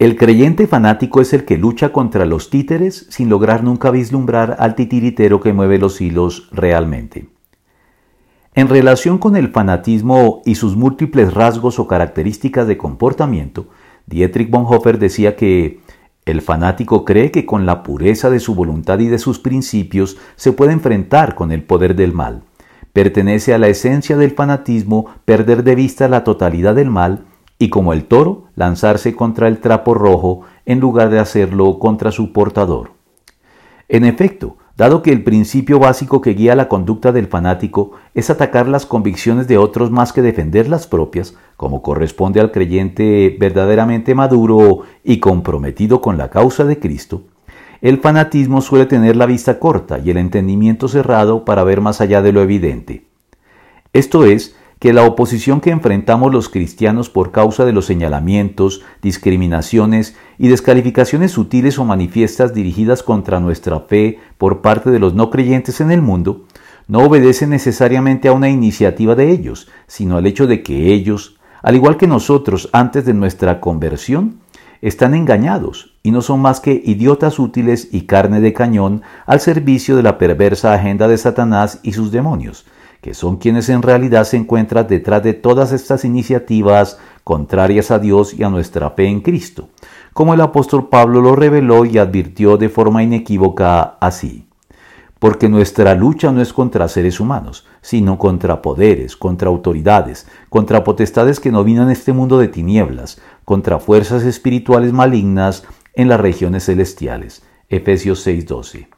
El creyente fanático es el que lucha contra los títeres sin lograr nunca vislumbrar al titiritero que mueve los hilos realmente. En relación con el fanatismo y sus múltiples rasgos o características de comportamiento, Dietrich Bonhoeffer decía que el fanático cree que con la pureza de su voluntad y de sus principios se puede enfrentar con el poder del mal. Pertenece a la esencia del fanatismo perder de vista la totalidad del mal y como el toro lanzarse contra el trapo rojo en lugar de hacerlo contra su portador. En efecto, dado que el principio básico que guía la conducta del fanático es atacar las convicciones de otros más que defender las propias, como corresponde al creyente verdaderamente maduro y comprometido con la causa de Cristo, el fanatismo suele tener la vista corta y el entendimiento cerrado para ver más allá de lo evidente. Esto es, que la oposición que enfrentamos los cristianos por causa de los señalamientos, discriminaciones y descalificaciones sutiles o manifiestas dirigidas contra nuestra fe por parte de los no creyentes en el mundo, no obedece necesariamente a una iniciativa de ellos, sino al hecho de que ellos, al igual que nosotros antes de nuestra conversión, están engañados y no son más que idiotas útiles y carne de cañón al servicio de la perversa agenda de Satanás y sus demonios, que son quienes en realidad se encuentran detrás de todas estas iniciativas contrarias a Dios y a nuestra fe en Cristo, como el apóstol Pablo lo reveló y advirtió de forma inequívoca así. Porque nuestra lucha no es contra seres humanos, sino contra poderes, contra autoridades, contra potestades que no vienen este mundo de tinieblas, contra fuerzas espirituales malignas en las regiones celestiales. Efesios 6:12.